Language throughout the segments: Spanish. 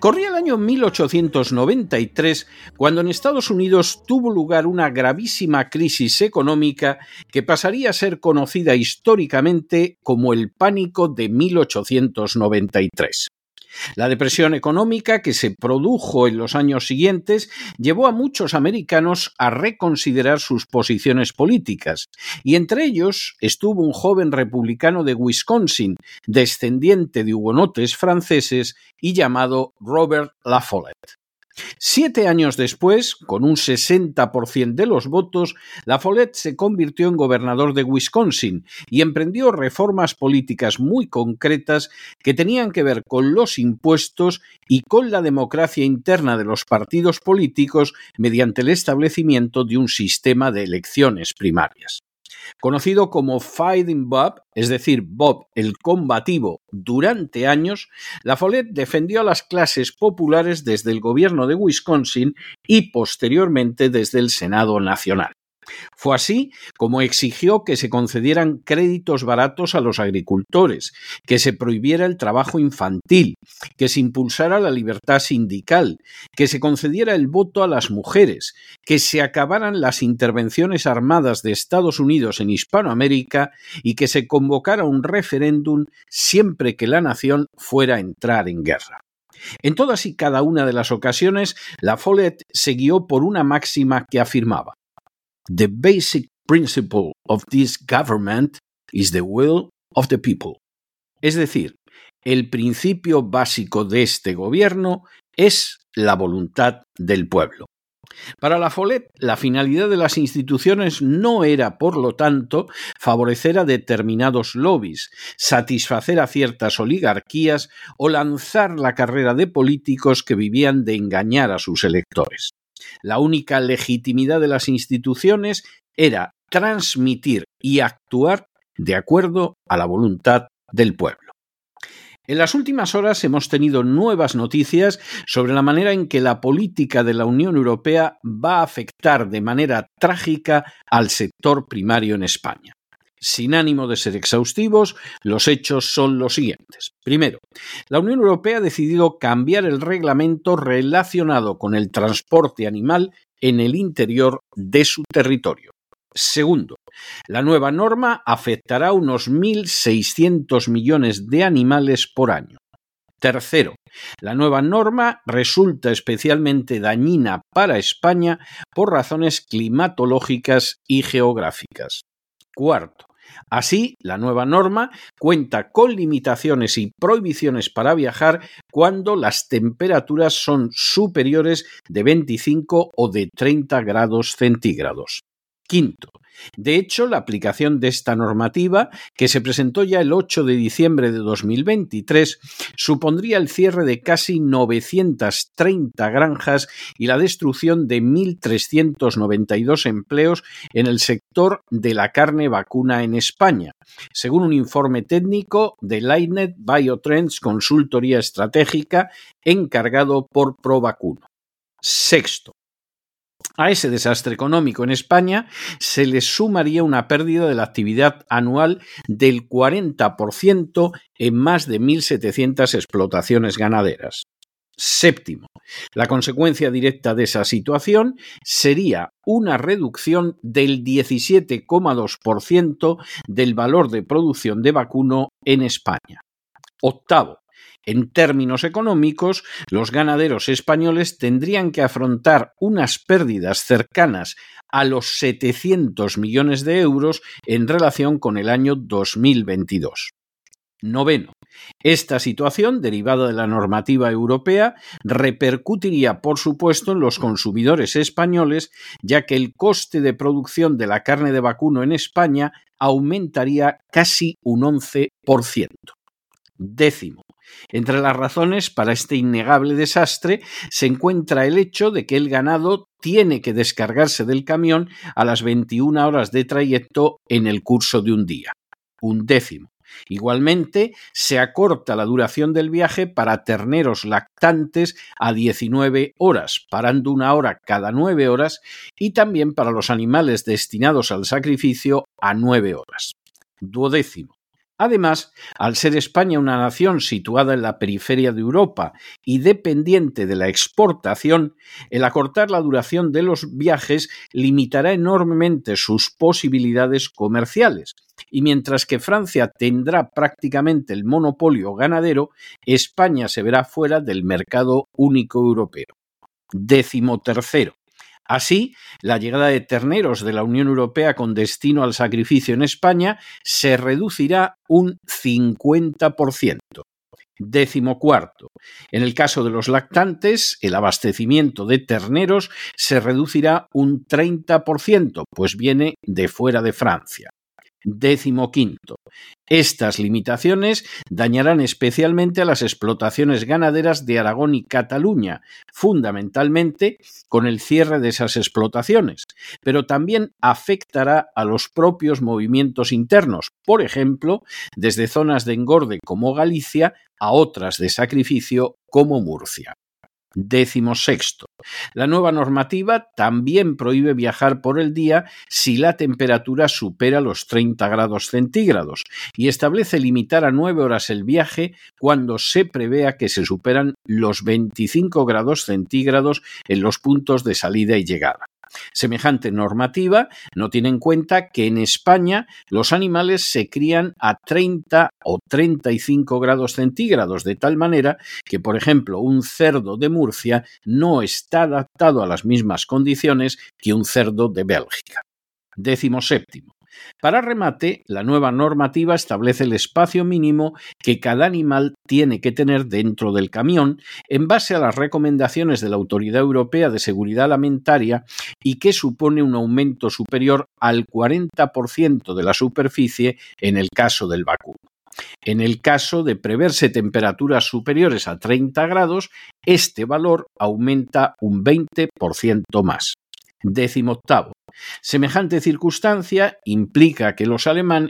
Corría el año 1893 cuando en Estados Unidos tuvo lugar una gravísima crisis económica que pasaría a ser conocida históricamente como el pánico de 1893. La depresión económica que se produjo en los años siguientes llevó a muchos americanos a reconsiderar sus posiciones políticas, y entre ellos estuvo un joven republicano de Wisconsin, descendiente de hugonotes franceses y llamado Robert La Follette. Siete años después, con un 60% de los votos, La Follette se convirtió en gobernador de Wisconsin y emprendió reformas políticas muy concretas que tenían que ver con los impuestos y con la democracia interna de los partidos políticos mediante el establecimiento de un sistema de elecciones primarias. Conocido como Fighting Bob, es decir, Bob el combativo, durante años, La Follette defendió a las clases populares desde el gobierno de Wisconsin y posteriormente desde el Senado Nacional. Fue así como exigió que se concedieran créditos baratos a los agricultores, que se prohibiera el trabajo infantil, que se impulsara la libertad sindical, que se concediera el voto a las mujeres, que se acabaran las intervenciones armadas de Estados Unidos en Hispanoamérica y que se convocara un referéndum siempre que la nación fuera a entrar en guerra. En todas y cada una de las ocasiones, la Follette se guió por una máxima que afirmaba The basic principle of this government is the will of the people. Es decir, el principio básico de este gobierno es la voluntad del pueblo. Para la Follette, la finalidad de las instituciones no era, por lo tanto, favorecer a determinados lobbies, satisfacer a ciertas oligarquías o lanzar la carrera de políticos que vivían de engañar a sus electores. La única legitimidad de las instituciones era transmitir y actuar de acuerdo a la voluntad del pueblo. En las últimas horas hemos tenido nuevas noticias sobre la manera en que la política de la Unión Europea va a afectar de manera trágica al sector primario en España. Sin ánimo de ser exhaustivos, los hechos son los siguientes. Primero, la Unión Europea ha decidido cambiar el reglamento relacionado con el transporte animal en el interior de su territorio. Segundo, la nueva norma afectará a unos 1.600 millones de animales por año. Tercero, la nueva norma resulta especialmente dañina para España por razones climatológicas y geográficas. Cuarto, Así, la nueva norma cuenta con limitaciones y prohibiciones para viajar cuando las temperaturas son superiores de 25 o de 30 grados centígrados. Quinto, de hecho, la aplicación de esta normativa, que se presentó ya el 8 de diciembre de 2023, supondría el cierre de casi 930 granjas y la destrucción de 1.392 empleos en el sector de la carne vacuna en España, según un informe técnico de Lightnet Biotrends Consultoría Estratégica encargado por ProVacuno. Sexto, A ese desastre económico en España se le sumaría una pérdida de la actividad anual del 40% en más de 1.700 explotaciones ganaderas. Séptimo, la consecuencia directa de esa situación sería una reducción del 17,2% del valor de producción de vacuno en España. Octavo, en términos económicos, los ganaderos españoles tendrían que afrontar unas pérdidas cercanas a los 700 millones de euros en relación con el año 2022. Noveno. Esta situación, derivada de la normativa europea, repercutiría, por supuesto, en los consumidores españoles, ya que el coste de producción de la carne de vacuno en España aumentaría casi un 11%. Décimo. Entre las razones para este innegable desastre se encuentra el hecho de que el ganado tiene que descargarse del camión a las 21 horas de trayecto en el curso de un día. Un décimo. Igualmente, se acorta la duración del viaje para terneros lactantes a 19 horas, parando una hora cada 9 horas, y también para los animales destinados al sacrificio a 9 horas. Duodécimo. Además, al ser España una nación situada en la periferia de Europa y dependiente de la exportación, el acortar la duración de los viajes limitará enormemente sus posibilidades comerciales. Y mientras que Francia tendrá prácticamente el monopolio ganadero, España se verá fuera del mercado único europeo. Décimo tercero. Así, la llegada de terneros de la Unión Europea con destino al sacrificio en España se reducirá un 50%. Décimo cuarto. En el caso de los lactantes, el abastecimiento de terneros se reducirá un 30%, pues viene de fuera de Francia. Décimo quinto. Estas limitaciones dañarán especialmente a las explotaciones ganaderas de Aragón y Cataluña, fundamentalmente con el cierre de esas explotaciones, pero también afectará a los propios movimientos internos, por ejemplo, desde zonas de engorde como Galicia a otras de sacrificio como Murcia. Décimo sexto. La nueva normativa también prohíbe viajar por el día si la temperatura supera los 30 grados centígrados y establece limitar a nueve horas el viaje cuando se prevea que se superan los 25 grados centígrados en los puntos de salida y llegada. Semejante normativa no tiene en cuenta que en España los animales se crían a 30 o 35 grados centígrados, de tal manera que, por ejemplo, un cerdo de Murcia no está adaptado a las mismas condiciones que un cerdo de Bélgica. Décimo séptimo. Para remate, la nueva normativa establece el espacio mínimo que cada animal tiene que tener dentro del camión en base a las recomendaciones de la Autoridad Europea de Seguridad Alimentaria y que supone un aumento superior al 40% de la superficie en el caso del vacuno. En el caso de preverse temperaturas superiores a 30 grados, este valor aumenta un 20% más. Décimo octavo. Semejante circunstancia implica que los,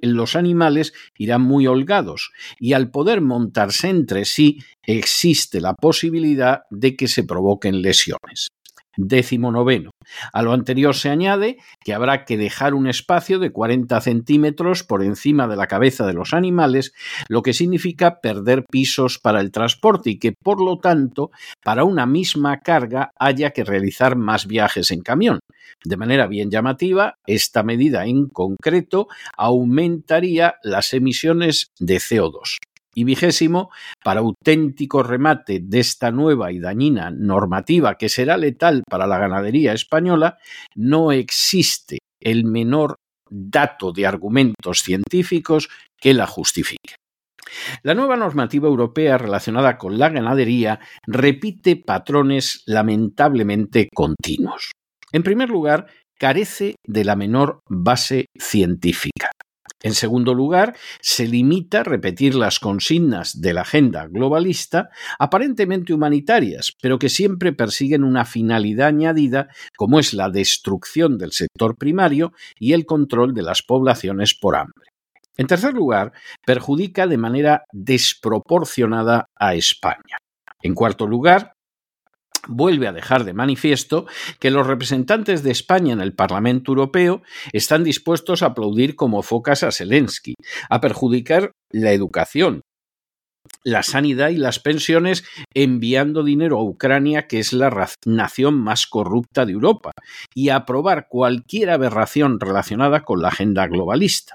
los animales irán muy holgados y al poder montarse entre sí existe la posibilidad de que se provoquen lesiones. Décimo noveno. A lo anterior se añade que habrá que dejar un espacio de 40 centímetros por encima de la cabeza de los animales, lo que significa perder pisos para el transporte y que, por lo tanto, para una misma carga haya que realizar más viajes en camión. De manera bien llamativa, esta medida en concreto aumentaría las emisiones de CO2. Y vigésimo, para auténtico remate de esta nueva y dañina normativa que será letal para la ganadería española, no existe el menor dato de argumentos científicos que la justifique. La nueva normativa europea relacionada con la ganadería repite patrones lamentablemente continuos. En primer lugar, carece de la menor base científica. En segundo lugar, se limita a repetir las consignas de la agenda globalista, aparentemente humanitarias, pero que siempre persiguen una finalidad añadida, como es la destrucción del sector primario y el control de las poblaciones por hambre. En tercer lugar, perjudica de manera desproporcionada a España. En cuarto lugar, vuelve a dejar de manifiesto que los representantes de España en el Parlamento Europeo están dispuestos a aplaudir como focas a Zelensky, a perjudicar la educación, la sanidad y las pensiones enviando dinero a Ucrania, que es la nación más corrupta de Europa, y a aprobar cualquier aberración relacionada con la agenda globalista.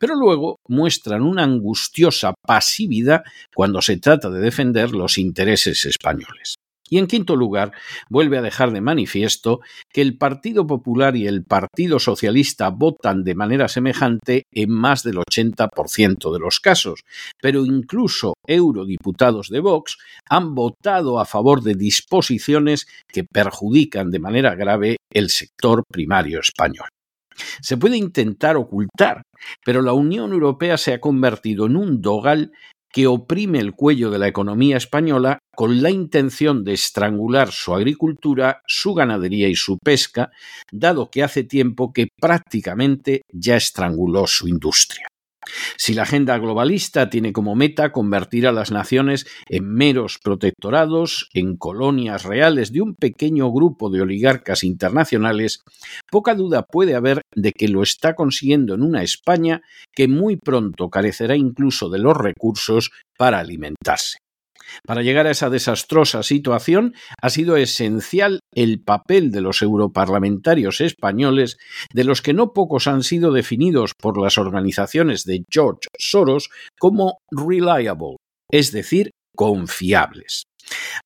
Pero luego muestran una angustiosa pasividad cuando se trata de defender los intereses españoles. Y en quinto lugar, vuelve a dejar de manifiesto que el Partido Popular y el Partido Socialista votan de manera semejante en más del 80% de los casos, pero incluso eurodiputados de Vox han votado a favor de disposiciones que perjudican de manera grave el sector primario español. Se puede intentar ocultar, pero la Unión Europea se ha convertido en un dogal que oprime el cuello de la economía española con la intención de estrangular su agricultura, su ganadería y su pesca, dado que hace tiempo que prácticamente ya estranguló su industria. Si la agenda globalista tiene como meta convertir a las naciones en meros protectorados, en colonias reales de un pequeño grupo de oligarcas internacionales, poca duda puede haber de que lo está consiguiendo en una España que muy pronto carecerá incluso de los recursos para alimentarse. Para llegar a esa desastrosa situación ha sido esencial el papel de los europarlamentarios españoles, de los que no pocos han sido definidos por las organizaciones de George Soros como reliable, es decir, confiables.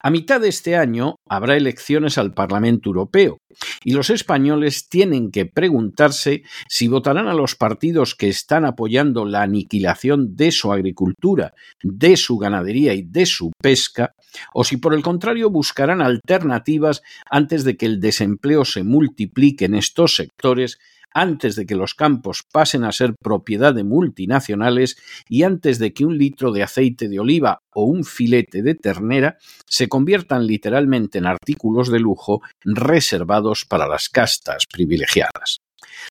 A mitad de este año habrá elecciones al Parlamento Europeo y los españoles tienen que preguntarse si votarán a los partidos que están apoyando la aniquilación de su agricultura, de su ganadería y de su pesca, o si por el contrario buscarán alternativas antes de que el desempleo se multiplique en estos sectores antes de que los campos pasen a ser propiedad de multinacionales y antes de que un litro de aceite de oliva o un filete de ternera se conviertan literalmente en artículos de lujo para las castas privilegiadas.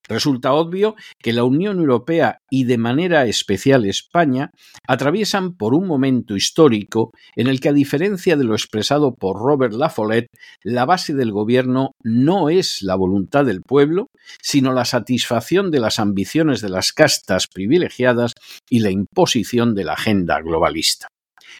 Resulta obvio que la Unión Europea y de manera especial España atraviesan por un momento histórico en el que, a diferencia de lo expresado por Robert Lafollette, la base del gobierno no es la voluntad del pueblo, sino la satisfacción de las ambiciones de las castas privilegiadas y la imposición de la agenda globalista.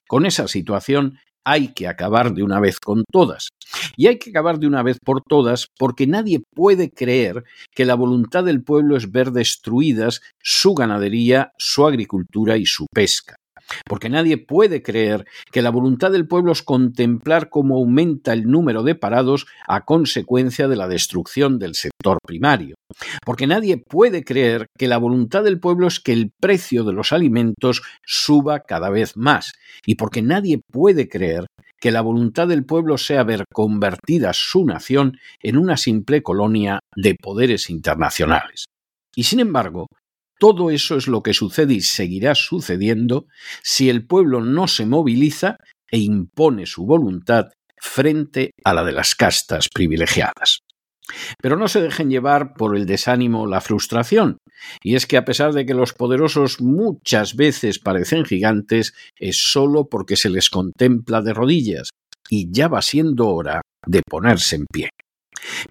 Con esa situación hay que acabar de una vez con todas. Y hay que acabar de una vez por todas porque nadie puede creer que la voluntad del pueblo es ver destruidas su ganadería, su agricultura y su pesca porque nadie puede creer que la voluntad del pueblo es contemplar cómo aumenta el número de parados a consecuencia de la destrucción del sector primario, porque nadie puede creer que la voluntad del pueblo es que el precio de los alimentos suba cada vez más, y porque nadie puede creer que la voluntad del pueblo sea ver convertida su nación en una simple colonia de poderes internacionales. Y sin embargo, todo eso es lo que sucede y seguirá sucediendo si el pueblo no se moviliza e impone su voluntad frente a la de las castas privilegiadas. Pero no se dejen llevar por el desánimo la frustración, y es que a pesar de que los poderosos muchas veces parecen gigantes, es solo porque se les contempla de rodillas, y ya va siendo hora de ponerse en pie.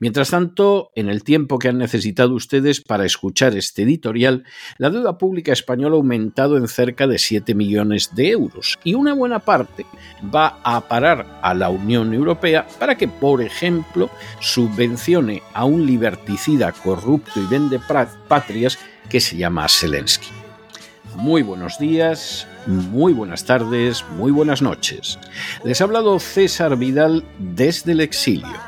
Mientras tanto, en el tiempo que han necesitado ustedes para escuchar este editorial, la deuda pública española ha aumentado en cerca de 7 millones de euros y una buena parte va a parar a la Unión Europea para que, por ejemplo, subvencione a un liberticida corrupto y vende patrias que se llama Zelensky. Muy buenos días, muy buenas tardes, muy buenas noches. Les ha hablado César Vidal desde el exilio.